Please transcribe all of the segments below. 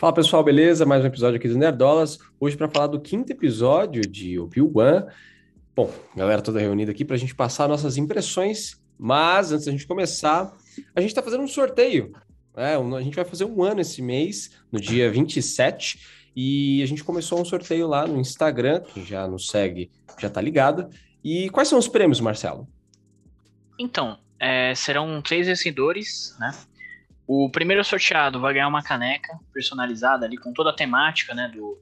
Fala pessoal, beleza? Mais um episódio aqui do Nerdolas. Hoje para falar do quinto episódio de Obi-Wan. Bom, galera toda reunida aqui para a gente passar nossas impressões, mas antes da gente começar, a gente está fazendo um sorteio. Né? A gente vai fazer um ano esse mês, no dia 27, e a gente começou um sorteio lá no Instagram, quem já nos segue já tá ligado. E quais são os prêmios, Marcelo? Então, é, serão três vencedores, né? O primeiro sorteado vai ganhar uma caneca personalizada ali com toda a temática, né, do,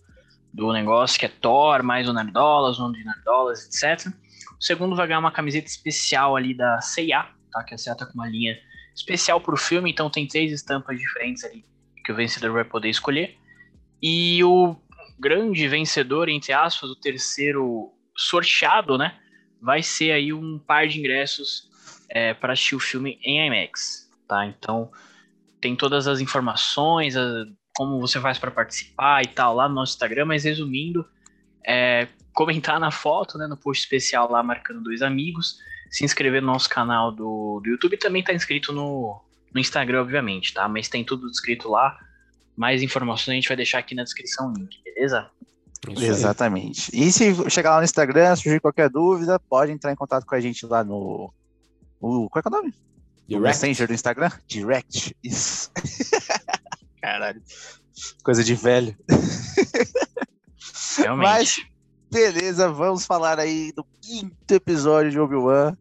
do negócio, que é Thor, mais o Nerdolas, o nome de Nerdolas, etc. O segundo vai ganhar uma camiseta especial ali da C&A, tá? Que a tá com uma linha especial pro filme, então tem três estampas diferentes ali que o vencedor vai poder escolher. E o grande vencedor, entre aspas, o terceiro sorteado, né, vai ser aí um par de ingressos é, para assistir o filme em IMAX, tá? Então tem todas as informações, a, como você faz para participar e tal lá no nosso Instagram, mas resumindo, é, comentar na foto, né, no post especial lá marcando dois amigos, se inscrever no nosso canal do, do YouTube também tá inscrito no, no Instagram, obviamente, tá? Mas tem tudo descrito lá. Mais informações a gente vai deixar aqui na descrição o link, beleza? Exatamente. E se chegar lá no Instagram, surgir qualquer dúvida, pode entrar em contato com a gente lá no. O, qual é, é o nome? Direct. Messenger do Instagram? Direct. Isso. Caralho. Coisa de velho. Realmente. Mas, beleza, vamos falar aí do quinto episódio de Obi-Wan.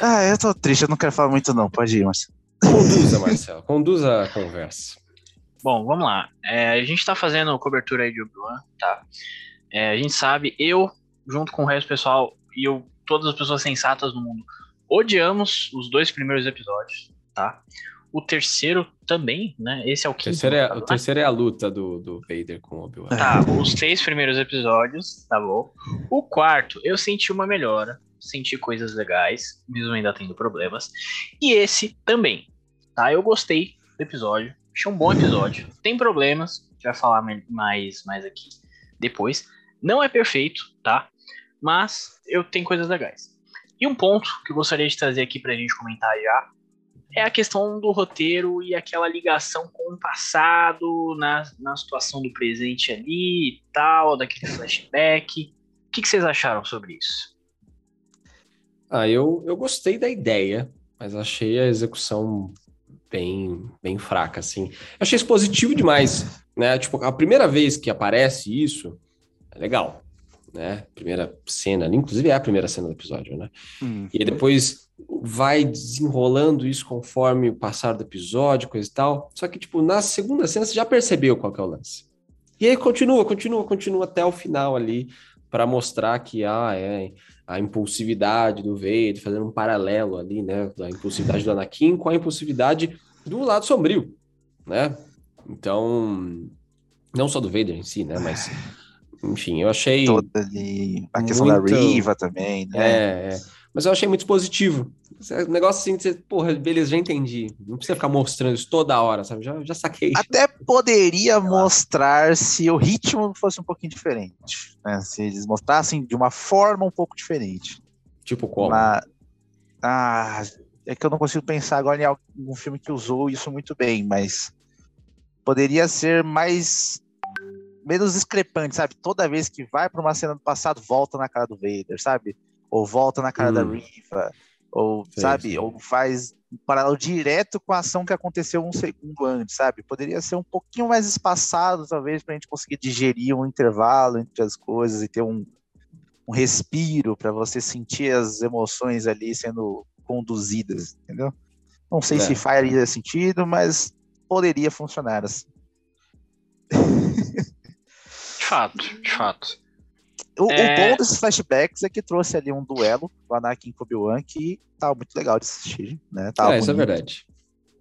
Ah, eu tô triste, eu não quero falar muito não. Pode ir, Marcelo. Conduza, Marcelo. Conduza a conversa. Bom, vamos lá. É, a gente tá fazendo cobertura aí de Obi-Wan, tá? É, a gente sabe, eu, junto com o resto do pessoal, e eu, todas as pessoas sensatas do mundo, odiamos os dois primeiros episódios, tá? O terceiro também, né? Esse é o quinto. Terceiro é, o terceiro é a luta do, do Vader com o Obi-Wan. Tá, os seis primeiros episódios, tá bom. O quarto, eu senti uma melhora, senti coisas legais, mesmo ainda tendo problemas. E esse também, tá? Eu gostei do episódio, Achei um bom episódio. Tem problemas, a gente vai falar mais, mais aqui depois. Não é perfeito, tá? Mas eu tenho coisas legais. E um ponto que eu gostaria de trazer aqui pra gente comentar já é a questão do roteiro e aquela ligação com o passado, na, na situação do presente ali e tal, daquele flashback. O que, que vocês acharam sobre isso? Ah, eu, eu gostei da ideia, mas achei a execução bem, bem fraca, assim. Eu achei isso positivo demais, né? Tipo, a primeira vez que aparece isso, é legal, né? Primeira cena, inclusive é a primeira cena do episódio, né? Hum. E depois vai desenrolando isso conforme o passar do episódio, coisa e tal. Só que, tipo, na segunda cena você já percebeu qual é o lance. E aí continua, continua, continua até o final ali, para mostrar que ah, é a impulsividade do Vader, fazendo um paralelo ali, né, da impulsividade do Anakin com a impulsividade do lado sombrio, né? Então, não só do Vader em si, né, mas enfim, eu achei toda ali a questão muito... da Riva também, né? É, é, mas eu achei muito positivo. Um negócio assim, você, porra, beleza, já entendi. Não precisa ficar mostrando isso toda hora, sabe? Já, já saquei. Até poderia mostrar se o ritmo fosse um pouquinho diferente. Né? Se eles mostrassem de uma forma um pouco diferente. Tipo como? Mas, ah, é que eu não consigo pensar agora em algum filme que usou isso muito bem, mas poderia ser mais menos discrepante, sabe? Toda vez que vai para uma cena do passado, volta na cara do Vader, sabe? Ou volta na cara hum. da Riva ou, sim, sabe, sim. ou faz um paralelo direto com a ação que aconteceu um segundo antes, sabe? Poderia ser um pouquinho mais espaçado, talvez, para a gente conseguir digerir um intervalo entre as coisas e ter um, um respiro para você sentir as emoções ali sendo conduzidas, entendeu? Não sei é. se faria sentido, mas poderia funcionar assim. De fato, de fato. O, é... o, bom desses flashbacks é que trouxe ali um duelo do Anakin com Obi-Wan que tava muito legal de assistir, né? Tava é, isso é verdade.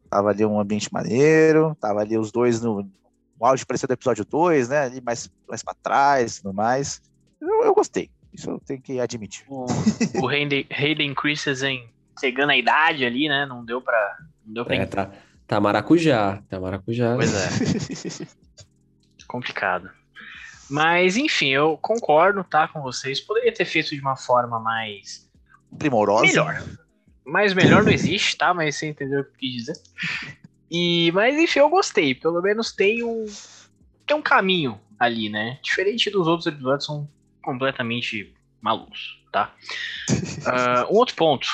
Tava ali um ambiente maneiro, tava ali os dois no, no auge parecia do episódio 2, né? Ali mais, mais pra trás e tudo mais. Eu, eu, gostei, isso eu tenho que admitir. O, o Hayden, Hayden Christensen chegando a idade ali, né? Não deu pra... Não deu pra é, tá, tá maracujá, tá maracujá. Pois é. Complicado. Mas, enfim, eu concordo, tá, com vocês. Poderia ter feito de uma forma mais primorosa. Melhor. Mas melhor não existe, tá? Mas você entendeu o que eu quis dizer. E, mas enfim, eu gostei. Pelo menos tem um, tem um caminho ali, né? Diferente dos outros episódios, são completamente malucos, tá? Uh, um outro ponto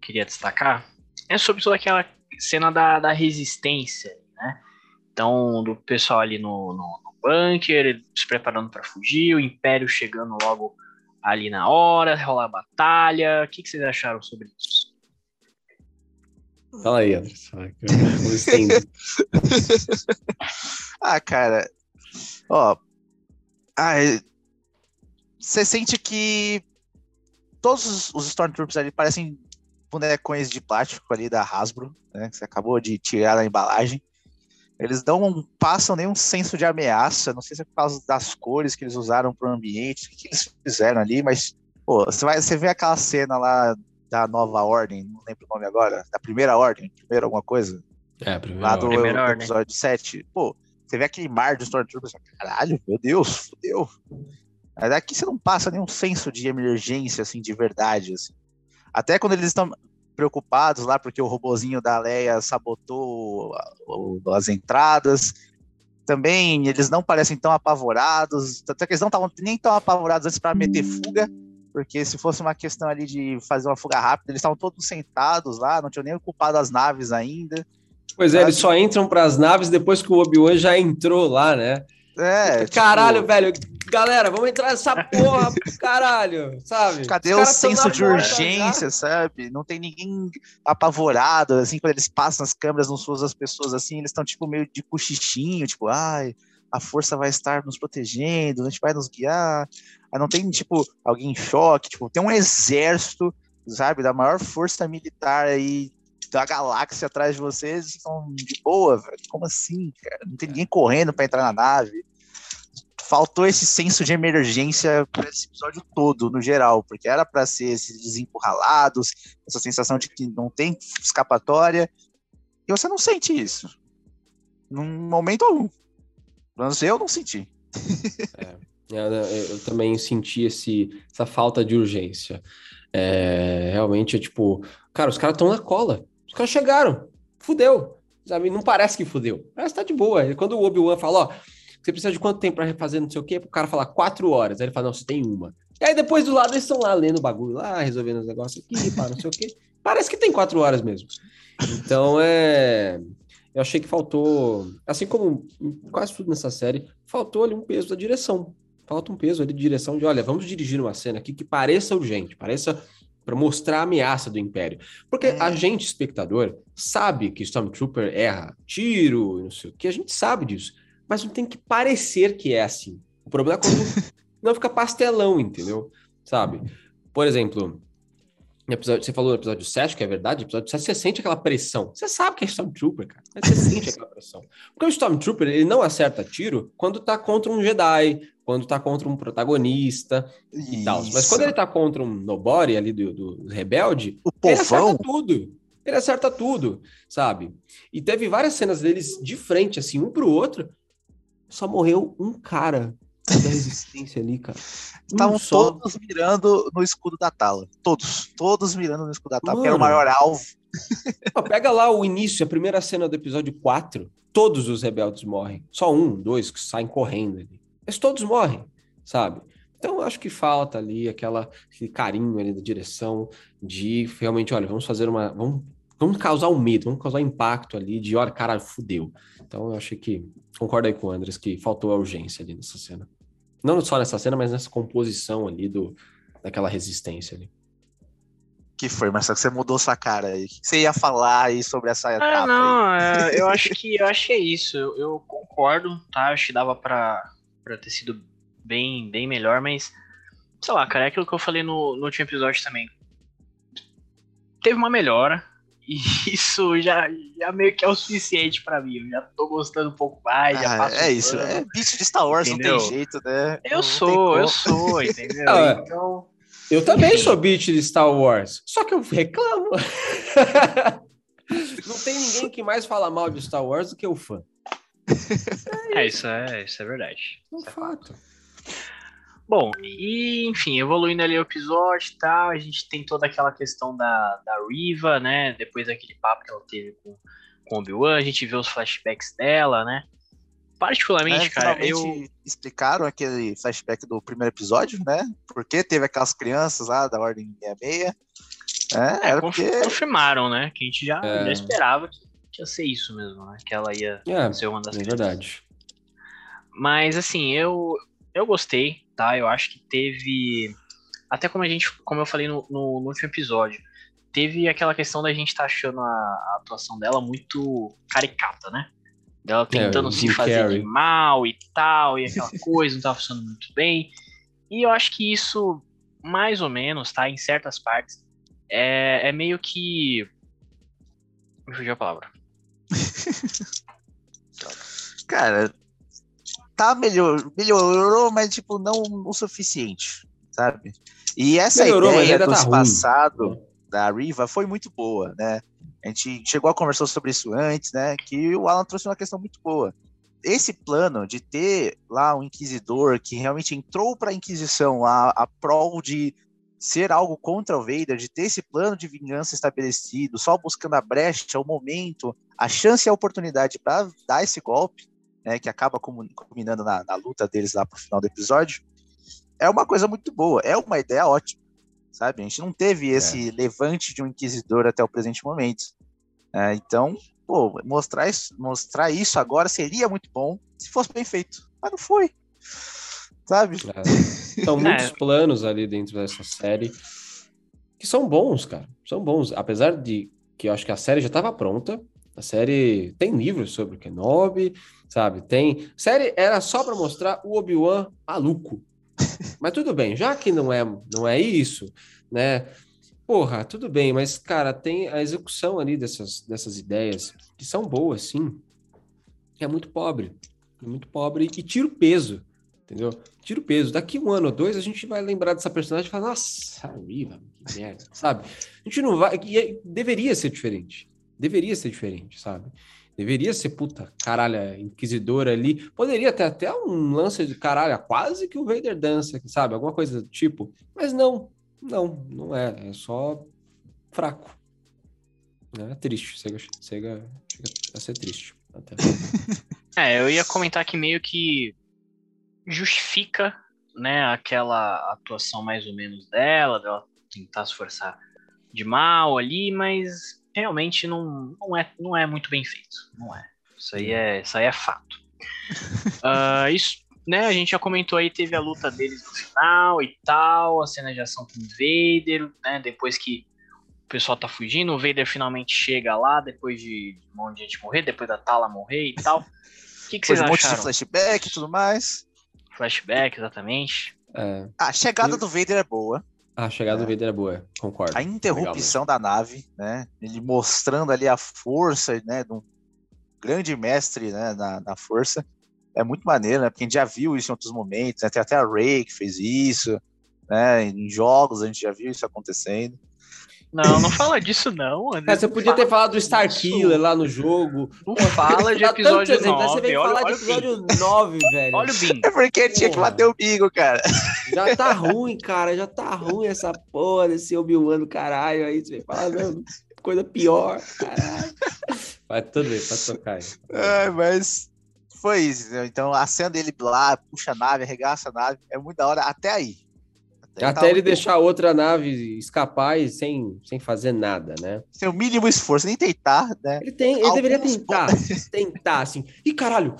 que queria destacar é sobre toda aquela cena da, da resistência, né? Então, do pessoal ali no, no, bunker, se preparando para fugir, o Império chegando logo ali na hora, rolar a batalha. O que, que vocês acharam sobre isso? Fala aí, Anderson. ah, cara. Ó. Ah, você sente que todos os, os Stormtroopers ali parecem bonecões de plástico ali da Hasbro, né? Que você acabou de tirar da embalagem. Eles não passam nenhum senso de ameaça. Não sei se é por causa das cores que eles usaram para o ambiente, o que, que eles fizeram ali, mas pô, você vai, você vê aquela cena lá da nova ordem, não lembro o nome agora, da primeira ordem, primeira alguma coisa. É, primeira lá do primeira episódio ordem. 7. Pô, você vê aquele mar de Stormtroopers, caralho, meu Deus, fodeu. Mas aqui você não passa nenhum senso de emergência, assim, de verdade, assim. Até quando eles estão preocupados lá, porque o robozinho da Leia sabotou as entradas, também eles não parecem tão apavorados, até que eles não estavam nem tão apavorados antes para meter fuga, porque se fosse uma questão ali de fazer uma fuga rápida, eles estavam todos sentados lá, não tinham nem ocupado as naves ainda. Pois é, eles só entram para as naves depois que o Obi-Wan já entrou lá, né? É. Caralho, tipo... velho. Galera, vamos entrar nessa porra, caralho, sabe? Cadê o senso de urgência, sabe? Não tem ninguém apavorado, assim, quando eles passam as câmeras nos suas das pessoas, assim, eles estão, tipo, meio de cochichinho, tipo, ai, a força vai estar nos protegendo, a gente vai nos guiar. Aí não tem, tipo, alguém em choque, tipo, tem um exército, sabe, da maior força militar aí da galáxia atrás de vocês estão de boa, velho. Como assim, cara? Não tem ninguém correndo para entrar na nave. Faltou esse senso de emergência para esse episódio todo, no geral, porque era para ser esses desencurralados, essa sensação de que não tem escapatória, e você não sente isso. Num momento algum. Pelo menos eu não senti. é, eu, eu, também senti esse, essa falta de urgência. É, realmente é tipo, cara, os caras estão na cola. Os caras chegaram, fudeu. Não parece que fudeu. Parece que tá de boa. Quando o Obi-Wan fala, ó, você precisa de quanto tempo para refazer não sei o quê, o cara falar quatro horas. Aí ele fala, não, você tem uma. E aí depois do lado eles estão lá lendo o bagulho lá, resolvendo os negócios aqui, para não sei o quê. Parece que tem quatro horas mesmo. Então é. Eu achei que faltou, assim como quase tudo nessa série, faltou ali um peso da direção. Falta um peso ali de direção de, olha, vamos dirigir uma cena aqui que pareça urgente, pareça para mostrar a ameaça do Império. Porque é. a gente, espectador, sabe que Stormtrooper erra tiro, não sei o que, a gente sabe disso. Mas não tem que parecer que é assim. O problema é quando não fica pastelão, entendeu? Sabe? Por exemplo, episódio, você falou no episódio 7, que é verdade, no episódio 7 você sente aquela pressão. Você sabe que é Stormtrooper, cara. Mas você sente aquela pressão. Porque o Stormtrooper, ele não acerta tiro quando tá contra um Jedi, quando tá contra um protagonista Isso. e tal. Mas quando ele tá contra um nobody ali do, do rebelde, o ele acerta tudo. Ele acerta tudo, sabe? E teve várias cenas deles de frente, assim, um pro outro. Só morreu um cara da resistência ali, cara. Estavam um todos mirando no escudo da Tala. Todos. Todos mirando no escudo da Tala, que era o maior alvo. pega lá o início, a primeira cena do episódio 4. Todos os rebeldes morrem. Só um, dois que saem correndo ali. Mas todos morrem, sabe? Então, acho que falta ali aquela, aquele carinho ali da direção de realmente, olha, vamos fazer uma. Vamos, vamos causar um medo, vamos causar um impacto ali de, olha, cara, fudeu. Então, eu achei que. Concordo aí com o Andres que faltou a urgência ali nessa cena. Não só nessa cena, mas nessa composição ali do, daquela resistência ali. Que foi, Marcelo, você mudou sua cara aí. O que você ia falar aí sobre essa ah, etapa? Ah, não, é, eu acho que eu acho que é isso. Eu, eu concordo, tá? Eu acho que dava para para ter sido bem, bem melhor, mas sei lá, cara, é aquilo que eu falei no, no último episódio também. Teve uma melhora, isso já, já meio que é o suficiente para mim. Eu já tô gostando um pouco mais, já ah, É isso, é bicho de Star Wars, entendeu? não tem jeito, né? Eu não sou, eu sou, entendeu? Ah, então. Eu também sou beat de Star Wars, só que eu reclamo. não tem ninguém que mais fala mal de Star Wars do que o fã. É, isso é, isso é verdade. É um isso fato. Bom, e enfim, evoluindo ali o episódio e tal, a gente tem toda aquela questão da, da Riva, né? Depois daquele papo que ela teve com, com o Obi-Wan, a gente vê os flashbacks dela, né? Particularmente, É, cara, eu. finalmente explicaram aquele flashback do primeiro episódio, né? Porque teve aquelas crianças lá da Ordem 66. né? É, era conf- porque confirmaram, né? Que a gente já, É. já esperava que, que ia ser isso mesmo, né? Que ela ia É, ser uma das é crianças. verdade. Mas assim, eu eu gostei, tá? Eu acho que teve até como a gente, como eu falei no, no, no último episódio, teve aquela questão da gente tá achando a, a atuação dela muito caricata, né? Dela tentando o se fazer Carrey. de mal e tal, e aquela coisa não tava funcionando muito bem. E eu acho que isso, mais ou menos, tá? Em certas partes, é, é meio que. Me fugiu a palavra. Cara, tá melhor, melhorou, mas tipo, não o suficiente, sabe? E essa Melhorou, ideia do tá ruim. passado da Riva foi muito boa, né? A gente chegou a conversar sobre isso antes, né? Que o Alan trouxe uma questão muito boa. Esse plano de ter lá um inquisidor que realmente entrou para a Inquisição a, a prol de ser algo contra o Vader, de ter esse plano de vingança estabelecido, só buscando a brecha, o momento, a chance e a oportunidade para dar esse golpe, né, que acaba culminando na, na luta deles lá pro final do episódio, é uma coisa muito boa, é uma ideia ótima, sabe? A gente não teve esse levante de um inquisidor até o presente momento. É, então, pô, mostrar isso, mostrar isso agora seria muito bom se fosse bem feito, mas não foi, sabe? É. São muitos planos ali dentro dessa série que são bons, cara. São bons. Apesar de que eu acho que a série já estava pronta. A série tem livros sobre o Kenobi, sabe? Tem. A série era só para mostrar o Obi-Wan maluco. Mas tudo bem, já que não é, não é isso, né? Porra, tudo bem, mas, cara, tem a execução ali dessas, dessas ideias que são boas, sim. É muito pobre. É muito pobre e tira o peso, entendeu? Tira o peso. Daqui um ano ou dois a gente vai lembrar dessa personagem e falar, nossa, Riva, que merda, sabe? A gente não vai. E é- deveria ser diferente. Deveria ser diferente, sabe? Deveria ser, puta, caralho, inquisidora ali. Poderia ter até um lance de caralho, quase que o Vader dança, sabe? Alguma coisa do tipo. Mas não, não, não é. É só fraco. É triste. Chega, chega, chega a ser triste. Até. É, eu ia comentar que meio que justifica, né, aquela atuação mais ou menos dela, dela tentar se forçar de mal ali, mas realmente não, não, é, não é muito bem feito. Não é. Isso aí é, isso aí é fato. Ah, isso, né, a gente já comentou aí, teve a luta deles no final e tal, a cena de ação com o Vader, né, depois que o pessoal tá fugindo, o Vader finalmente chega lá, depois de um monte de gente morrer, depois da Tala morrer e tal. O que, que vocês um monte de acharam? flashback e tudo mais. Flashback, exatamente. É, A chegada Eu- do Vader é boa. A chegada do Vader é boa, concordo. A interrupção da nave, né? Ele mostrando ali a força, né? De um grande mestre, né? Na, na força. É muito maneiro, né? Porque a gente já viu isso em outros momentos, né? Tem até a Rey que fez isso, né? Em jogos a gente já viu isso acontecendo. Não, não fala disso não, André. É, você Não podia fala ter falado do. Starkiller lá no jogo. Não fala de episódio exemplo, aí 9. Você veio olha, falar olha de episódio 9, velho. Olha o bingo. É porque tinha que Porra. bater o bingo, cara. Já tá ruim, cara. Já tá ruim essa porra desse Obi-Wan do caralho aí. Você vem falar, não, coisa pior, caralho. Vai tudo bem, pode tocar aí. É, mas foi isso. Então a cena dele lá, puxa a nave, arregaça a nave, é muito da hora até aí. Até ele deixar a outra nave escapar e sem, sem fazer nada, né? Sem o mínimo esforço, nem tentar, né? Ele tem, ele Alguns deveria tentar, tentar, assim. Ih, caralho,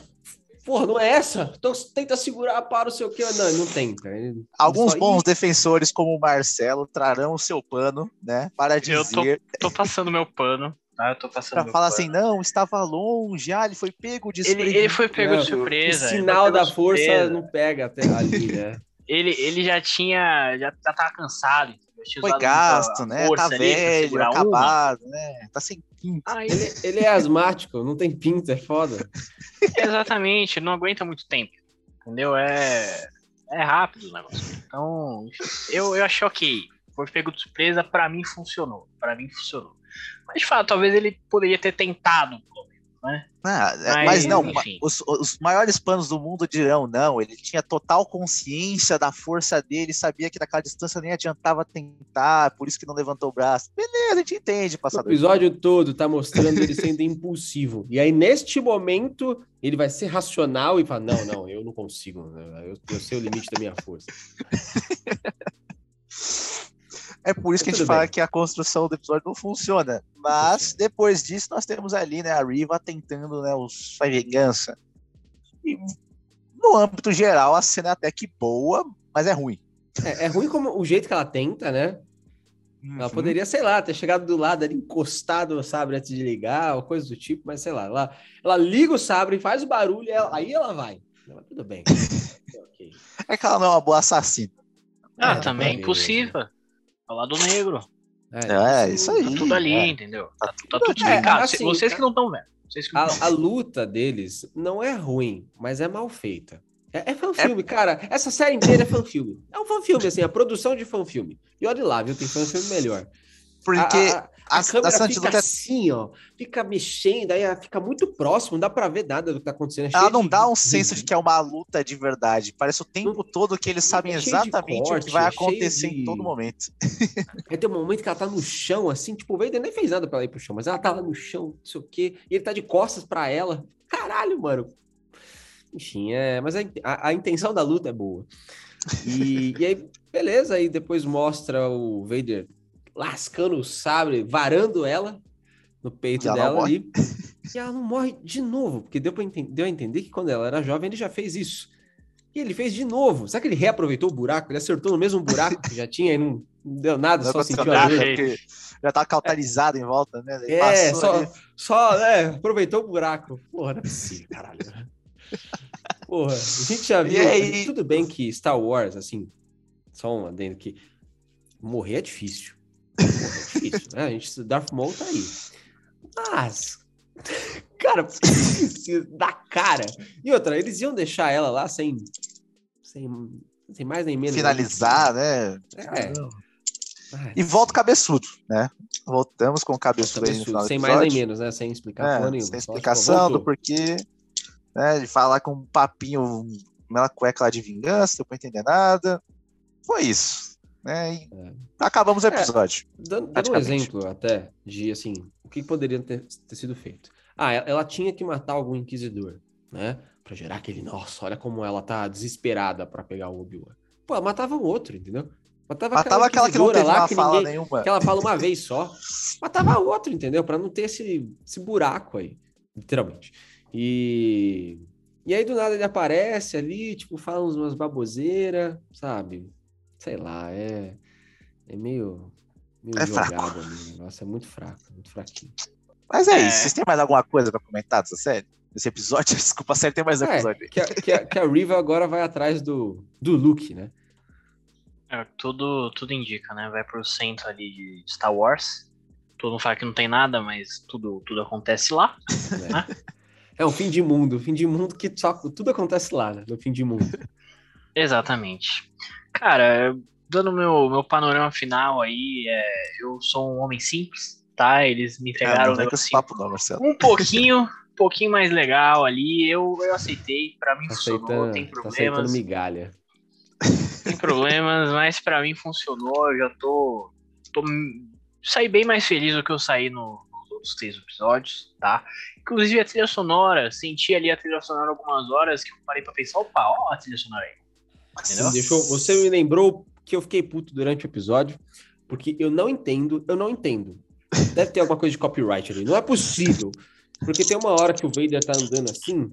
porra, não é essa? Então tenta segurar para o seu quê? Não, ele não tenta. Ele- Alguns só- bons defensores, como o Marcelo, trarão o seu pano, né? Para Eu tô- dizer, Tô passando meu pano. Tá? Eu tô passando para meu falar pano. assim, não, estava longe, ah, ele foi pego de Ele, ele foi pego Não, de surpresa. O sinal da de força surpresa. não pega até ali, né? Ele, ele já tinha. Já, já tava cansado. entendeu? Tinha Foi gasto, né? força Tá velho, segurar uma. acabado, né? Tá sem pinto. Aí, Ele, ele é asmático, não tem pinto, é foda. exatamente, não aguenta muito tempo. Entendeu? É. É rápido o negócio. Então, eu, eu achei ok. Foi pego de surpresa, pra mim funcionou. Pra mim funcionou. Mas de fato, talvez ele poderia ter tentado, pelo menos, né? Ah, é, mas, mas, não, os, os, maiores panos do mundo dirão, não, ele tinha total consciência da força dele, sabia que naquela distância nem adiantava tentar, por isso que não levantou o braço. Beleza, a gente entende, passador. O episódio todo tá mostrando ele sendo impulsivo. E aí, neste momento, ele vai ser racional e falar, não, não, eu não consigo, né? eu, eu sei o limite da minha força. É por isso que a gente fala que a construção do episódio não funciona. Mas depois disso, nós temos ali, né, a Riva tentando, né, o sua vingança. E no âmbito geral, a cena é até que boa, mas é ruim. É, é ruim como o jeito que ela tenta, né? Uhum. Ela poderia, sei lá, ter chegado do lado ali, encostado o sabre antes de ligar, ou coisa do tipo, mas sei lá, ela, ela liga o sabre, faz o barulho, ela, aí ela vai. tudo bem. é que ela não é uma boa assassina. Ah, é, também é impossível. Ao lado negro. É, é isso aí. Tá tudo ali, é. entendeu? Tá, tá tudo explicado. É, assim, vocês que não estão vendo. A, a, luta deles não é ruim, mas é mal feita. É, é fanfilme, é... cara. Essa série inteira é fanfilme. É um fanfilme, assim, a produção de fanfilme. E olha lá, viu? Tem fanfilme melhor. Porque a, a, a câmera fica assim, ó. Fica mexendo, aí fica muito próximo, não dá pra ver nada do que tá acontecendo. É Ela não dá um senso de que é uma luta de verdade. Parece o tempo não, todo que eles sabem exatamente corte, o que vai acontecer de... em todo momento. Aí tem um momento que ela tá no chão, assim, tipo, o Vader nem fez nada pra ela ir pro chão, mas ela tá lá no chão, não sei o quê, e ele tá de costas pra ela. Caralho, mano. Enfim, é. Mas a, a, a intenção da luta é boa. E, e aí, beleza, aí depois mostra o Vader lascando o sabre, varando ela no peito dela ali. E ela não morre de novo, porque deu, pra deu a entender que quando ela era jovem ele já fez isso. E ele fez de novo. Será que ele reaproveitou o buraco? Ele acertou no mesmo buraco que já tinha e não, não deu nada, não só sentiu a dor. Já tá cauterizado é. em volta, né? Ele é, só, só é, aproveitou o buraco. Porra, não é possível, caralho. Porra, a gente já viu. Aí... Tudo bem que Star Wars, assim, só um adendo que morrer é difícil. É difícil, né? A gente, Darth Maul tá aí. Mas, cara, da cara. E outra, eles iam deixar ela lá sem, sem, sem mais nem menos. Finalizar, né? É. E volta o cabeçudo, né? Voltamos com o cabeçudo, cabeçudo aí no final Sem mais nem menos, né? Sem explicação é, nenhuma. Sem explicação do porquê, né? De falar com um papinho, uma cueca lá de vingança, não deu pra entender nada. Foi isso. Né? E é. acabamos o é, episódio. É, dando, dando um exemplo até de assim, o que poderia ter, ter sido feito. Ah, ela tinha que matar algum inquisidor, né? Pra gerar aquele, nossa, olha como ela tá desesperada para pegar o Obi-Wan. Pô, ela matava um outro, entendeu? Matava, matava aquela, aquela que não teve lá, que fala ninguém, nenhuma. Que ela fala uma vez só. Matava outro, entendeu? Para não ter esse, esse buraco aí, literalmente. E e aí do nada ele aparece ali, tipo, fala umas baboseiras, sabe? Sei lá, é, é meio, meio é jogado fraco. ali. Nossa, é muito fraco, muito fraquinho. Mas é, é. isso. Vocês têm mais alguma coisa para comentar dessa série? Desse episódio? Desculpa, a série tem mais um é, episódio. Que a, que, a, que a Riva agora vai atrás do, do Luke, né? É, tudo, tudo indica, né? Vai pro centro ali de Star Wars. Todo mundo fala que não tem nada, mas tudo, tudo acontece lá. É. Né? é um fim de mundo. Fim de mundo que só tudo acontece lá, né? No fim de mundo. Exatamente. Cara, dando meu, meu panorama final aí, é, eu sou um homem simples, tá? Eles me entregaram é, um, papo não, um pouquinho, um pouquinho mais legal ali. Eu, eu aceitei, para mim funcionou, tem tá problemas. Tá migalha. Tem problemas, mas para mim funcionou. Eu já tô, tô saí bem mais feliz do que eu saí no, nos outros três episódios, tá? Inclusive a trilha sonora, senti ali a trilha sonora algumas horas que eu parei para pensar, opa, ó a trilha sonora aí. Assim, deixou, você me lembrou que eu fiquei puto durante o episódio, porque eu não entendo, eu não entendo. Deve ter alguma coisa de copyright ali. Não é possível. Porque tem uma hora que o Vader tá andando assim,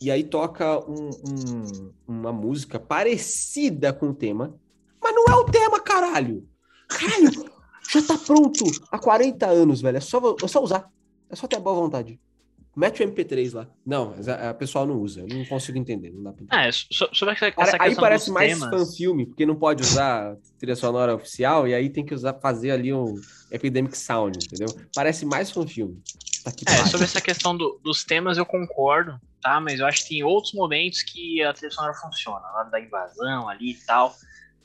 e aí toca um, um, uma música parecida com o tema, mas não é o tema, caralho! Caralho, já tá pronto há 40 anos, velho. É só, é só usar. É só ter boa vontade. Mete o MP3 lá. Não, a, a pessoal não usa. Eu não consigo entender. Não dá pra entender. É, sobre essa, essa Aí parece mais temas... fan-filme, porque não pode usar trilha sonora oficial, e aí tem que usar, fazer ali um Epidemic Sound, entendeu? Parece mais fan-filme. Tá é, sobre essa questão do, dos temas eu concordo, tá? Mas eu acho que tem outros momentos que a trilha sonora funciona. Lá da invasão ali e tal.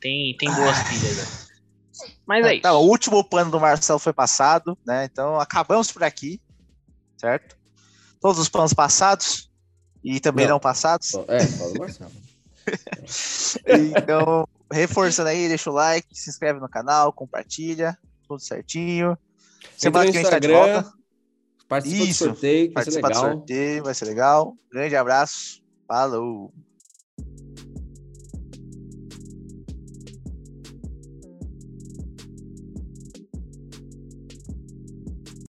Tem, tem boas ah. trilhas. Né? Mas é, é isso. Tá, o último plano do Marcelo foi passado, né? Então acabamos por aqui, certo? Todos os planos passados e também não, não passados. É, do Marcelo. então, reforçando aí, deixa o like, se inscreve no canal, compartilha, tudo certinho. Semana que vem a gente tá de volta. Participa Isso, do sorteio, vai ser legal. do sorteio, vai ser legal. Grande abraço, falou!